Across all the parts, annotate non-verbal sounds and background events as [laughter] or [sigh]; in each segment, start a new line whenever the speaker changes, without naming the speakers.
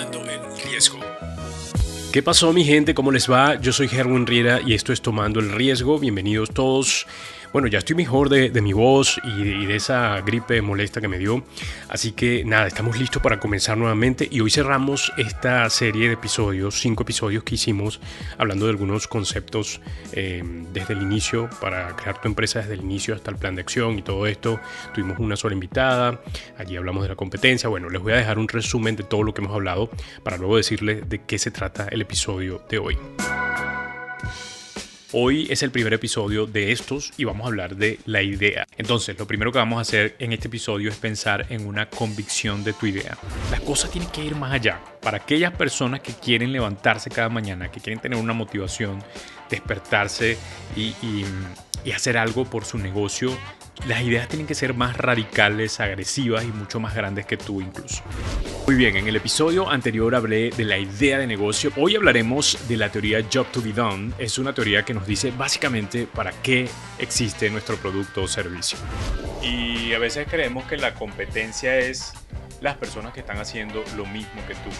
El Riesgo.
¿Qué pasó mi gente? ¿Cómo les va? Yo soy Herwin Riera y esto es Tomando el Riesgo. Bienvenidos todos bueno, ya estoy mejor de, mi voz y de, esa gripe molesta que me dio. Así que nada, estamos listos para comenzar nuevamente. Y hoy cerramos esta serie de episodios, cinco episodios que hicimos, hablando de algunos conceptos eh, desde el inicio, para crear tu empresa desde el inicio hasta el plan de acción y todo esto. Tuvimos una sola invitada, allí hablamos de la competencia. Bueno, les voy a dejar un resumen de todo lo que hemos hablado para luego decirles de qué se trata el episodio de hoy. Hoy es el primer episodio de estos y vamos a hablar de la idea. Entonces, lo primero que vamos a hacer en este episodio es pensar en una convicción de tu idea. Las cosas tienen que ir más allá. Para aquellas personas que quieren levantarse cada mañana, que quieren tener una motivación, despertarse y, y hacer algo por su negocio, las ideas tienen que ser más radicales, agresivas y mucho más grandes que tú incluso. Muy bien, en el episodio anterior hablé de la idea de negocio. Hoy hablaremos de la teoría Job to be Done. Es una teoría que nos dice básicamente para qué existe nuestro producto o servicio. Y a veces creemos que la competencia es las personas que están haciendo lo mismo que tú.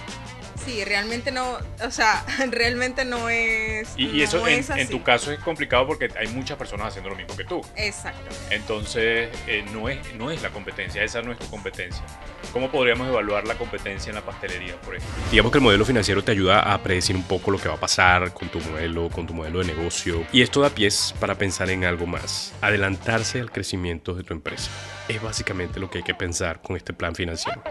Sí, realmente no, o sea, [laughs] realmente no es.
Y, eso en, tu caso es complicado porque hay muchas personas haciendo lo mismo que tú.
Exacto.
Entonces, eh, no, es, no es la competencia, esa no es tu competencia. ¿Cómo podríamos evaluar la competencia en la pastelería, por ejemplo? Digamos que el modelo financiero te ayuda a predecir un poco lo que va a pasar con tu modelo, con tu modelo de negocio. Y esto da pies para pensar en algo más. Adelantarse al crecimiento de tu empresa. Es básicamente lo que hay que pensar con este plan financiero.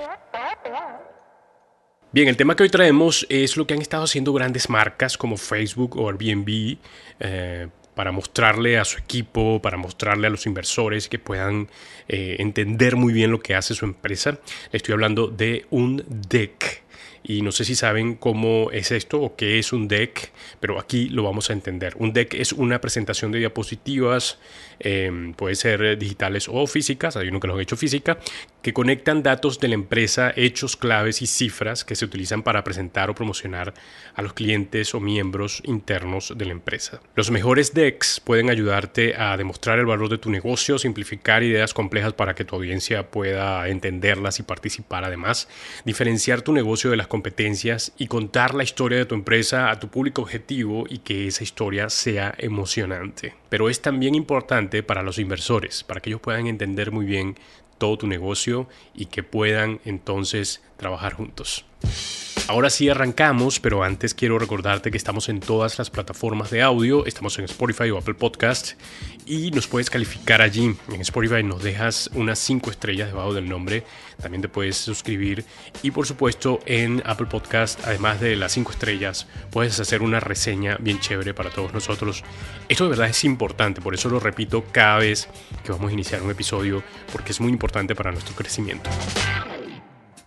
Bien, el tema que hoy traemos es lo que han estado haciendo grandes marcas como Facebook o Airbnb eh, para mostrarle a su equipo, para mostrarle a los inversores que puedan eh, entender muy bien lo que hace su empresa. Le estoy hablando de un deck y no sé si saben cómo es esto o qué es un deck, pero aquí lo vamos a entender. Un deck es una presentación de diapositivas, em, puede ser digitales o físicas, hay uno que lo han hecho física, que conectan datos de la empresa, hechos, claves y cifras que se utilizan para presentar o promocionar a los clientes o miembros internos de la empresa. Los mejores decks pueden ayudarte a demostrar el valor de tu negocio, simplificar ideas complejas para que tu audiencia pueda entenderlas y participar además, diferenciar tu negocio de las competencias y contar la historia de tu empresa a tu público objetivo y que esa historia sea emocionante. Pero es también importante para los inversores, para que ellos puedan entender muy bien todo tu negocio y que puedan entonces trabajar juntos. Ahora sí arrancamos, pero antes quiero recordarte que estamos en todas las plataformas de audio, estamos en Spotify o Apple Podcast y nos puedes calificar allí. En Spotify nos dejas unas 5 estrellas debajo del nombre, también te puedes suscribir y por supuesto en Apple Podcast, además de las 5 estrellas, puedes hacer una reseña bien chévere para todos nosotros. Esto de verdad es importante, por eso lo repito cada vez que vamos a iniciar un episodio, porque es muy importante para nuestro crecimiento.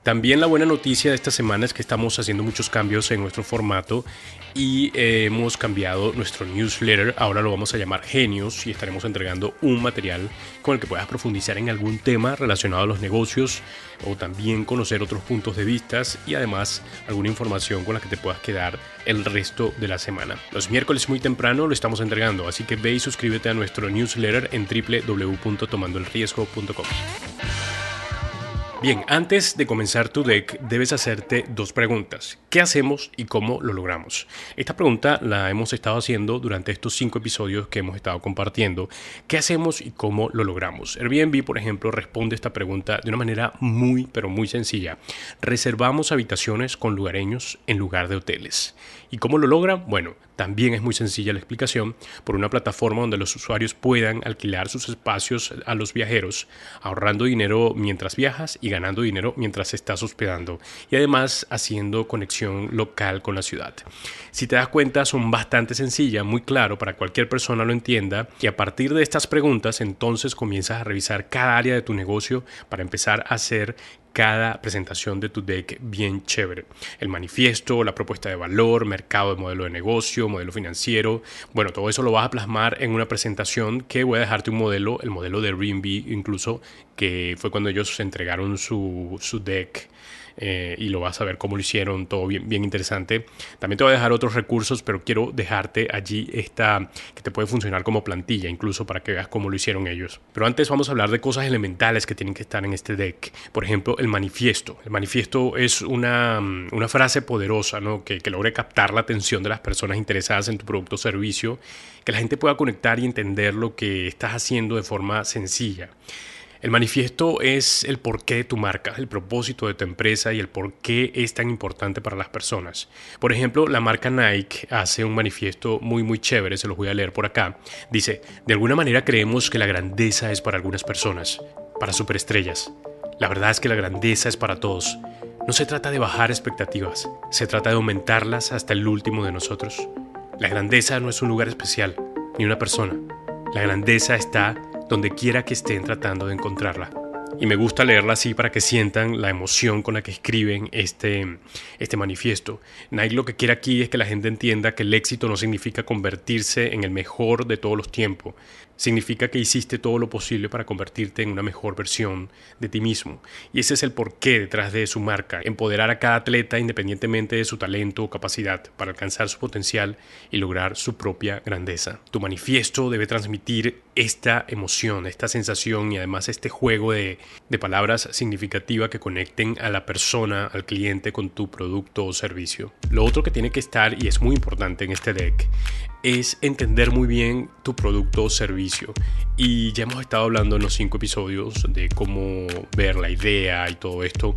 También la buena noticia de esta semana es que estamos haciendo muchos cambios en nuestro formato y eh, hemos cambiado nuestro newsletter. Ahora lo vamos a llamar Genios y estaremos entregando un material con el que puedas profundizar en algún tema relacionado a los negocios o también conocer otros puntos de vista y además alguna información con la que te puedas quedar el resto de la semana. Los miércoles muy temprano lo estamos entregando, así que ve y suscríbete a nuestro newsletter en www.tomandoelriesgo.com. Bien, antes de comenzar tu deck debes hacerte dos preguntas. ¿Qué hacemos y cómo lo logramos? Esta pregunta la hemos estado haciendo durante estos cinco episodios que hemos estado compartiendo. ¿Qué hacemos y cómo lo logramos? Airbnb, por ejemplo, responde esta pregunta de una manera muy, pero muy sencilla. Reservamos habitaciones con lugareños en lugar de hoteles. ¿Y cómo lo logran? Bueno, también es muy sencilla la explicación por una plataforma donde los usuarios puedan alquilar sus espacios a los viajeros, ahorrando dinero mientras viajas y ganando dinero mientras estás hospedando y además haciendo conexión local con la ciudad. Si te das cuenta son bastante sencillas, muy claro para cualquier persona lo entienda y a partir de estas preguntas entonces comienzas a revisar cada área de tu negocio para empezar a hacer cada presentación de tu deck bien chévere. El manifiesto, la propuesta de valor, mercado de modelo de negocio, modelo financiero. Bueno, todo eso lo vas a plasmar en una presentación que voy a dejarte un modelo, el modelo de Airbnb incluso, que fue cuando ellos entregaron su, su deck eh, y lo vas a ver cómo lo hicieron, todo bien, bien interesante. También te voy a dejar otros recursos, pero quiero dejarte allí esta que te puede funcionar como plantilla, incluso para que veas cómo lo hicieron ellos. Pero antes vamos a hablar de cosas elementales que tienen que estar en este deck. Por ejemplo, el manifiesto. El manifiesto es una, una frase poderosa ¿no? que, que logre captar la atención de las personas interesadas en tu producto o servicio, que la gente pueda conectar y entender lo que estás haciendo de forma sencilla. El manifiesto es el porqué de tu marca, el propósito de tu empresa y el por qué es tan importante para las personas. Por ejemplo, la marca Nike hace un manifiesto muy muy chévere, se los voy a leer por acá. Dice, de alguna manera creemos que la grandeza es para algunas personas, para superestrellas. La verdad es que la grandeza es para todos. No se trata de bajar expectativas, se trata de aumentarlas hasta el último de nosotros. La grandeza no es un lugar especial, ni una persona. La grandeza está donde quiera que estén tratando de encontrarla. Y me gusta leerla así para que sientan la emoción con la que escriben este, este manifiesto. Nike lo que quiere aquí es que la gente entienda que el éxito no significa convertirse en el mejor de todos los tiempos, significa que hiciste todo lo posible para convertirte en una mejor versión de ti mismo. Y ese es el porqué detrás de su marca, empoderar a cada atleta independientemente de su talento o capacidad para alcanzar su potencial y lograr su propia grandeza. Tu manifiesto debe transmitir esta emoción, esta sensación y además este juego de, de palabras significativas que conecten a la persona, al cliente con tu producto o servicio. Lo otro que tiene que estar y es muy importante en este deck es entender muy bien tu producto o Y ya hemos estado hablando en los cinco episodios de cómo ver la idea y todo esto.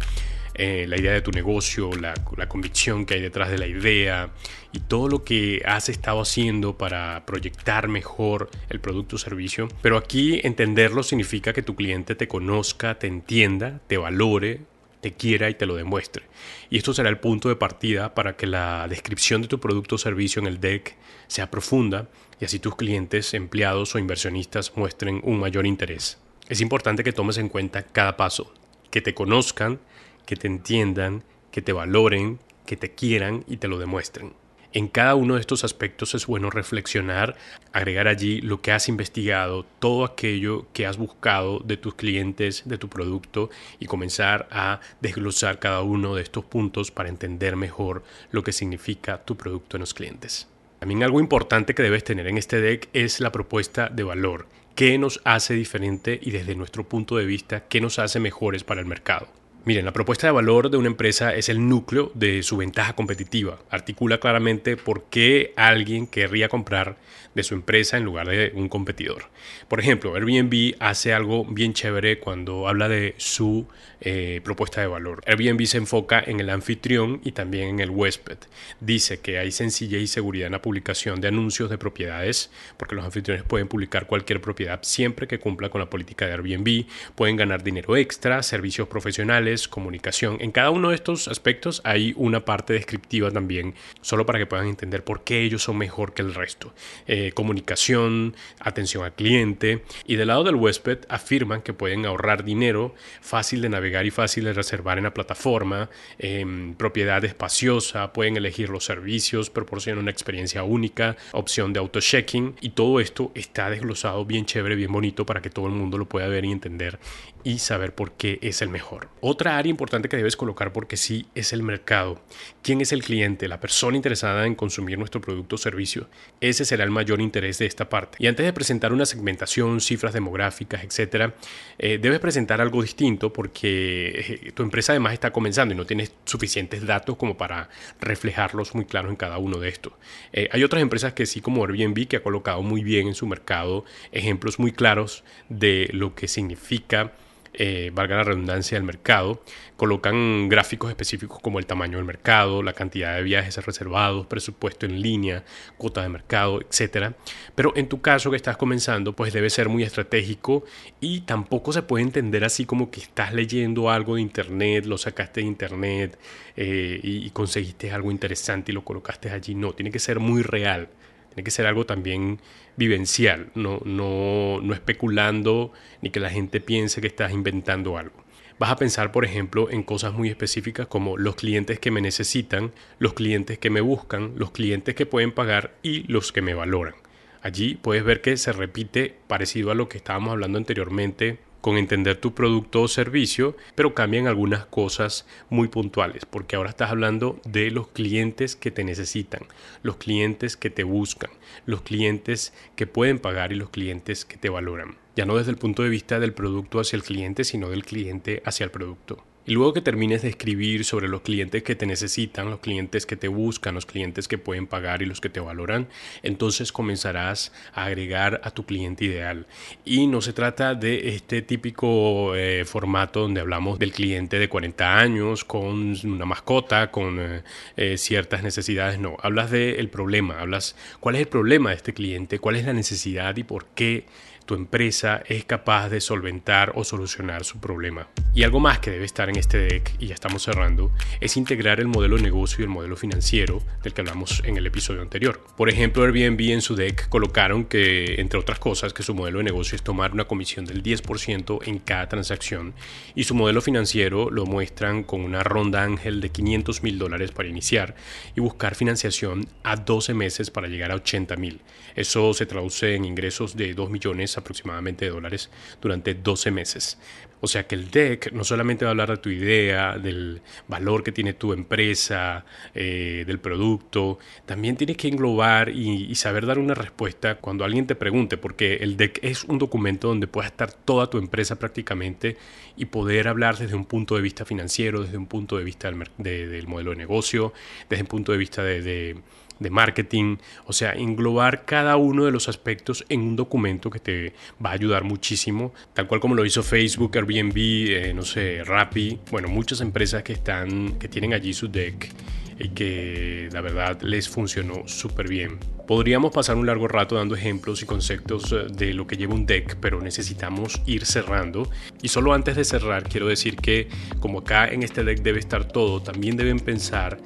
Eh, la idea de tu negocio, la, la, convicción que hay detrás de la idea y todo lo que has estado haciendo para proyectar mejor el producto o servicio. Pero aquí entenderlo significa que tu cliente te conozca, te entienda, te valore, te quiera y te lo demuestre. Y esto será el punto de partida para que la descripción de tu producto o servicio en el deck sea profunda y así tus clientes, empleados o inversionistas muestren un mayor interés. Es importante que tomes en cuenta cada paso, que te conozcan, que te entiendan, que te valoren, que te quieran y te lo demuestren. En cada uno de estos aspectos es bueno reflexionar, agregar allí lo que has investigado, todo aquello que has buscado de tus clientes, de tu producto y comenzar a desglosar cada uno de estos puntos para entender mejor lo que significa tu producto en los clientes. También algo importante que debes tener en este deck es la propuesta de valor. ¿Qué nos hace diferente y desde nuestro punto de vista, qué nos hace mejores para el mercado? Miren, la propuesta de valor de una empresa es el núcleo de su ventaja competitiva. Articula claramente por qué alguien querría comprar de su empresa en lugar de un competidor. Por ejemplo, Airbnb hace algo bien chévere cuando habla de su eh, propuesta de valor. Airbnb se enfoca en el anfitrión y también en el huésped. Dice que hay sencillez y seguridad en la publicación de anuncios de propiedades, porque los anfitriones pueden publicar cualquier propiedad siempre que cumpla con la política de Airbnb. Pueden ganar dinero extra, servicios profesionales comunicación. En cada uno de estos aspectos hay una parte descriptiva también, solo para que puedan entender por qué ellos son mejor que el resto. Eh, comunicación, atención al cliente. Y del lado del huésped afirman que pueden ahorrar dinero, fácil de navegar y fácil de reservar en la plataforma, em, propiedad espaciosa, pueden elegir los servicios, proporcionan una experiencia única, opción de auto-checking y todo esto está desglosado bien chévere, bien bonito para que todo el mundo lo pueda ver y entender y saber por qué es el mejor. Otra área importante que debes colocar porque sí es el mercado. ¿Quién es el cliente? La persona interesada en consumir nuestro producto o servicio. Ese será el mayor interés de esta parte. Y antes de presentar una segmentación, cifras demográficas, etcétera, eh, debes presentar algo distinto porque eh, tu empresa además está comenzando y no tienes suficientes datos como para reflejarlos muy claros en cada uno de estos. Eh, hay otras empresas que sí, como Airbnb, que ha colocado muy bien en su mercado ejemplos muy claros de lo que significa eh, valga la redundancia, del mercado. Colocan gráficos específicos como el tamaño del mercado, la cantidad de viajes reservados, presupuesto en línea, cuota de mercado, etc. Pero en tu caso que estás comenzando, pues debe ser muy estratégico y tampoco se puede entender así como que estás leyendo algo de internet, lo sacaste de internet eh, y conseguiste algo interesante y lo colocaste allí. No, tiene que ser muy real. Tiene que ser algo también vivencial, no, no, no especulando ni que la gente piense que estás inventando algo. Vas a pensar, por ejemplo, en cosas muy específicas como los clientes que me necesitan, los clientes que me buscan, los clientes que pueden pagar y los que me valoran. Allí puedes ver que se repite parecido a lo que estábamos hablando anteriormente con entender tu producto o servicio, pero cambian algunas cosas muy puntuales, porque ahora estás hablando de los clientes que te necesitan, los clientes que te buscan, los clientes que pueden pagar y los clientes que te valoran. Ya no desde el punto de vista del producto hacia el cliente, sino del cliente hacia el producto. Y luego que termines de escribir sobre los clientes que te necesitan, los clientes que te buscan, los clientes que pueden pagar y los que te valoran, entonces comenzarás a agregar a tu cliente ideal. Y no se trata de este típico eh, formato donde hablamos del cliente de 40 años con una mascota, con eh, eh, ciertas necesidades. No, hablas del problema, hablas cuál es el problema de este cliente, cuál es la necesidad y por qué tu empresa es capaz de solventar o solucionar su problema. Y algo más que debe estar en este deck, y ya estamos cerrando, es integrar el modelo de negocio y el modelo financiero del que hablamos en el episodio anterior. Por ejemplo, Airbnb en su deck colocaron que, entre otras cosas, que su modelo de negocio es tomar una comisión del 10% en cada transacción y su modelo financiero lo muestran con una ronda ángel de 500 mil dólares para iniciar y buscar financiación a 12 meses para llegar a 80 mil. Eso se traduce en ingresos de 2 millones aproximadamente de dólares durante 12 meses. O sea que el deck no solamente va a hablar de tu idea, del valor que tiene tu empresa, eh, del producto, también tienes que englobar y, saber dar una respuesta cuando alguien te pregunte, porque el deck es un documento donde puede estar toda tu empresa prácticamente y poder hablar desde un punto de vista financiero, desde un punto de vista del, de, del modelo de negocio, desde un punto de vista de de marketing, o sea, englobar cada uno de los aspectos en un documento que te va a ayudar muchísimo, tal cual como lo hizo Facebook, Airbnb, eh, no sé, Rappi, bueno, muchas empresas que están, que tienen allí su deck y que la verdad les funcionó súper bien. Podríamos pasar un largo rato dando ejemplos y conceptos eh, de lo que lleva un deck, pero necesitamos ir cerrando. Y solo antes de cerrar, quiero decir que como acá en este deck debe estar todo, también deben pensar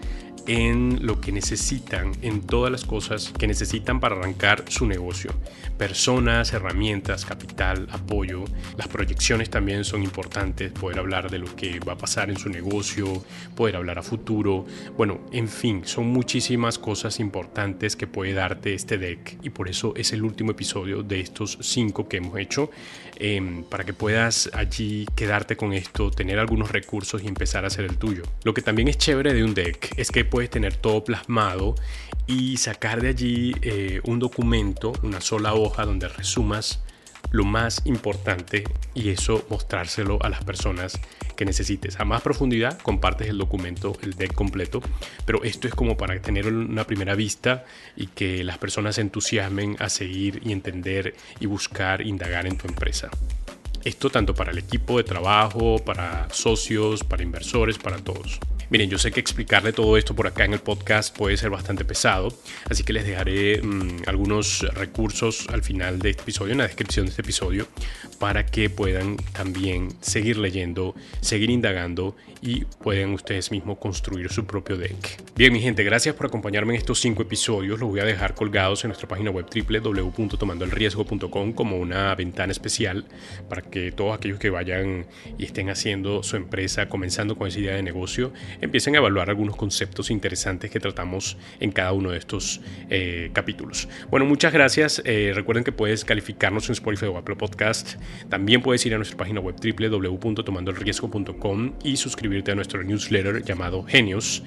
en lo que necesitan, en todas las cosas que necesitan para arrancar su negocio. Personas, herramientas, capital, apoyo. Las proyecciones también son importantes, poder hablar de lo que va a pasar en su negocio, poder hablar a futuro. Bueno, en fin, son muchísimas cosas importantes que puede darte este deck y por eso es el último episodio de estos cinco que hemos hecho em, para que puedas allí quedarte con esto, tener algunos recursos y empezar a hacer el tuyo. Lo que también es chévere de un deck es que puedes tener todo plasmado y sacar de allí eh, un documento, una sola hoja donde resumas lo más importante y eso mostrárselo a las personas que necesites. A más profundidad compartes el documento, el deck completo, pero esto es como para tener una primera vista y que las personas se entusiasmen a seguir y entender y buscar, indagar en tu empresa. Esto tanto para el equipo de trabajo, para socios, para inversores, para todos. Miren, yo sé que explicarle todo esto por acá en el podcast puede ser bastante pesado, así que les dejaré mm, algunos recursos al final de este episodio, en la descripción de este episodio, para que puedan también seguir leyendo, seguir indagando y puedan ustedes mismos construir su propio deck. Bien, mi gente, gracias por acompañarme en estos cinco episodios. Los voy a dejar colgados en nuestra página web www.tomandoelriesgo.com como una ventana especial para que todos aquellos que vayan y estén haciendo su empresa, comenzando con esa idea de negocio, empiecen a evaluar algunos conceptos interesantes que tratamos en cada uno de estos eh, capítulos. Bueno, muchas gracias. Eh, recuerden que puedes calificarnos en Spotify o Apple Podcast. También puedes ir a nuestra página web www.tomandoelriesgo.com y suscribirte a nuestro newsletter llamado Genios.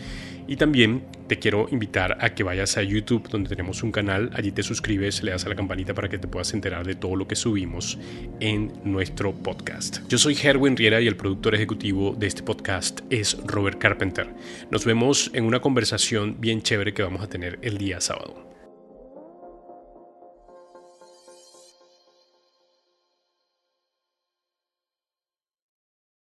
Y también te quiero invitar a que vayas a YouTube donde tenemos un canal, allí te suscribes, le das a la campanita para que te puedas enterar de todo lo que subimos en nuestro podcast. Yo soy Herwin Riera y el productor ejecutivo de este podcast es Robert Carpenter. Nos vemos en una conversación bien chévere que vamos a tener el día sábado.